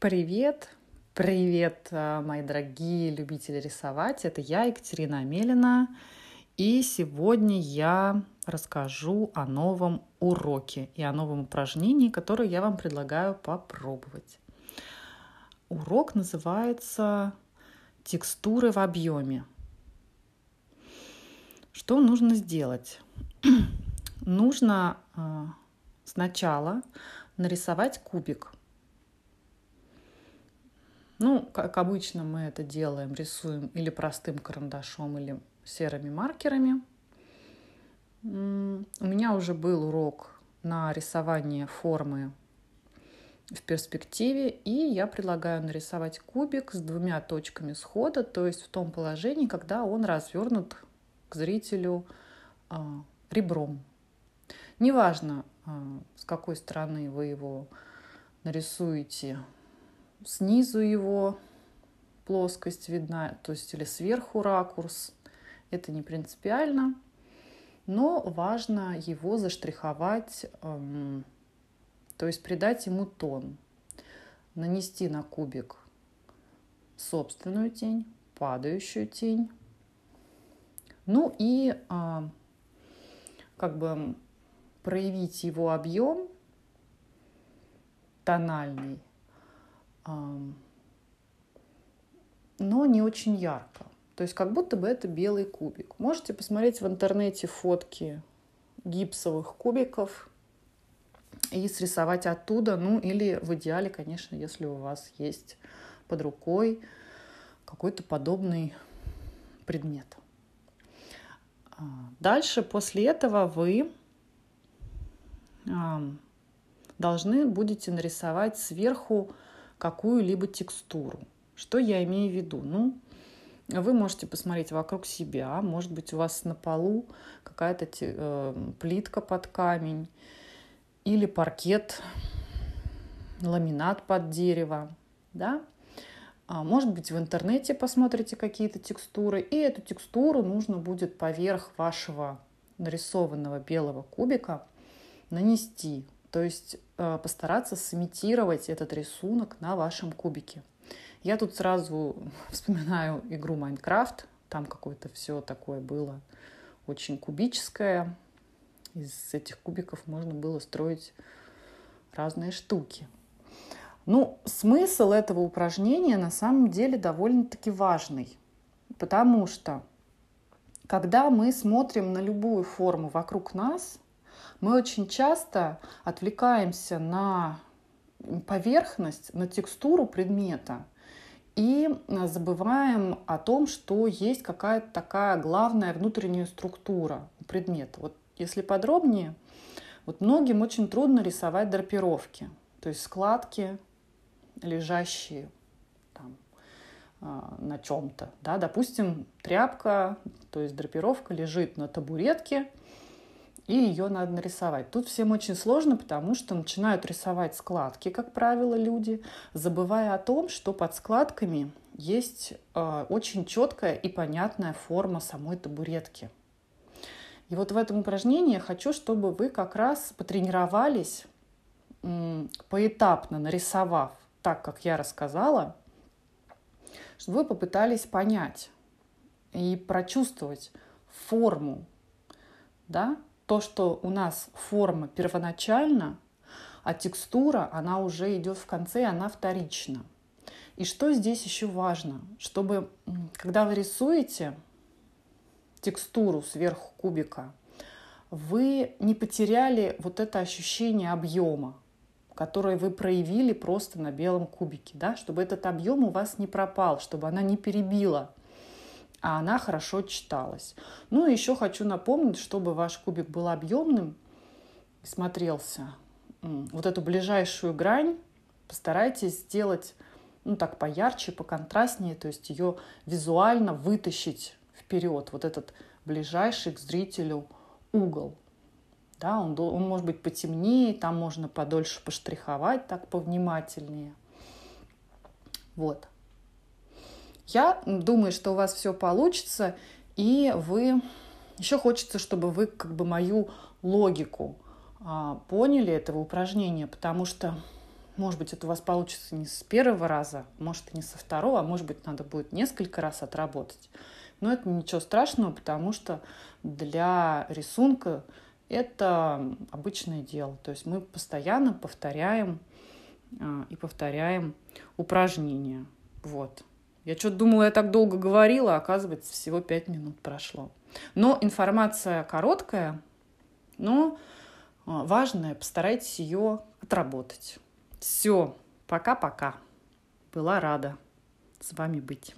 Привет! Привет, э, мои дорогие любители рисовать! Это я, Екатерина Амелина. И сегодня я расскажу о новом уроке и о новом упражнении, которое я вам предлагаю попробовать. Урок называется «Текстуры в объеме». Что нужно сделать? нужно э, сначала нарисовать кубик. Ну, как обычно мы это делаем, рисуем или простым карандашом, или серыми маркерами. У меня уже был урок на рисование формы в перспективе, и я предлагаю нарисовать кубик с двумя точками схода, то есть в том положении, когда он развернут к зрителю а, ребром. Неважно, с какой стороны вы его нарисуете, снизу его плоскость видна, то есть или сверху ракурс, это не принципиально, но важно его заштриховать то есть придать ему тон, нанести на кубик собственную тень, падающую тень. Ну и как бы проявить его объем тональный, но не очень ярко. То есть как будто бы это белый кубик. Можете посмотреть в интернете фотки гипсовых кубиков и срисовать оттуда, ну или в идеале, конечно, если у вас есть под рукой какой-то подобный предмет. А, дальше, после этого вы должны будете нарисовать сверху какую-либо текстуру. Что я имею в виду? Ну, вы можете посмотреть вокруг себя, может быть, у вас на полу какая-то э, плитка под камень, или паркет, ламинат под дерево, да. А, может быть, в интернете посмотрите какие-то текстуры, и эту текстуру нужно будет поверх вашего нарисованного белого кубика нанести, то есть э, постараться сымитировать этот рисунок на вашем кубике. Я тут сразу вспоминаю игру Майнкрафт, там какое-то все такое было очень кубическое, из этих кубиков можно было строить разные штуки. Ну, смысл этого упражнения на самом деле довольно-таки важный, потому что когда мы смотрим на любую форму вокруг нас, мы очень часто отвлекаемся на поверхность, на текстуру предмета и забываем о том, что есть какая-то такая главная внутренняя структура предмета. Вот если подробнее, вот многим очень трудно рисовать драпировки, то есть складки, лежащие там, а, на чем-то. Да? Допустим, тряпка, то есть драпировка лежит на табуретке, и ее надо нарисовать. Тут всем очень сложно, потому что начинают рисовать складки, как правило, люди, забывая о том, что под складками есть э, очень четкая и понятная форма самой табуретки. И вот в этом упражнении я хочу, чтобы вы как раз потренировались поэтапно, нарисовав так, как я рассказала, чтобы вы попытались понять и прочувствовать форму, да, то, что у нас форма первоначально, а текстура, она уже идет в конце, она вторична. И что здесь еще важно, чтобы, когда вы рисуете, текстуру сверху кубика, вы не потеряли вот это ощущение объема, которое вы проявили просто на белом кубике, да, чтобы этот объем у вас не пропал, чтобы она не перебила, а она хорошо читалась. Ну и еще хочу напомнить, чтобы ваш кубик был объемным и смотрелся, вот эту ближайшую грань постарайтесь сделать ну так поярче, поконтрастнее, то есть ее визуально вытащить вперед, вот этот ближайший к зрителю угол. Да, он, он может быть потемнее, там можно подольше поштриховать, так повнимательнее. Вот. Я думаю, что у вас все получится, и вы... Еще хочется, чтобы вы как бы мою логику а, поняли этого упражнения, потому что, может быть, это у вас получится не с первого раза, может, и не со второго, а может быть, надо будет несколько раз отработать. Но это ничего страшного, потому что для рисунка это обычное дело. То есть мы постоянно повторяем а, и повторяем упражнения. Вот. Я что-то думала, я так долго говорила, а оказывается, всего пять минут прошло. Но информация короткая, но а, важная. Постарайтесь ее отработать. Все. Пока-пока. Была рада с вами быть.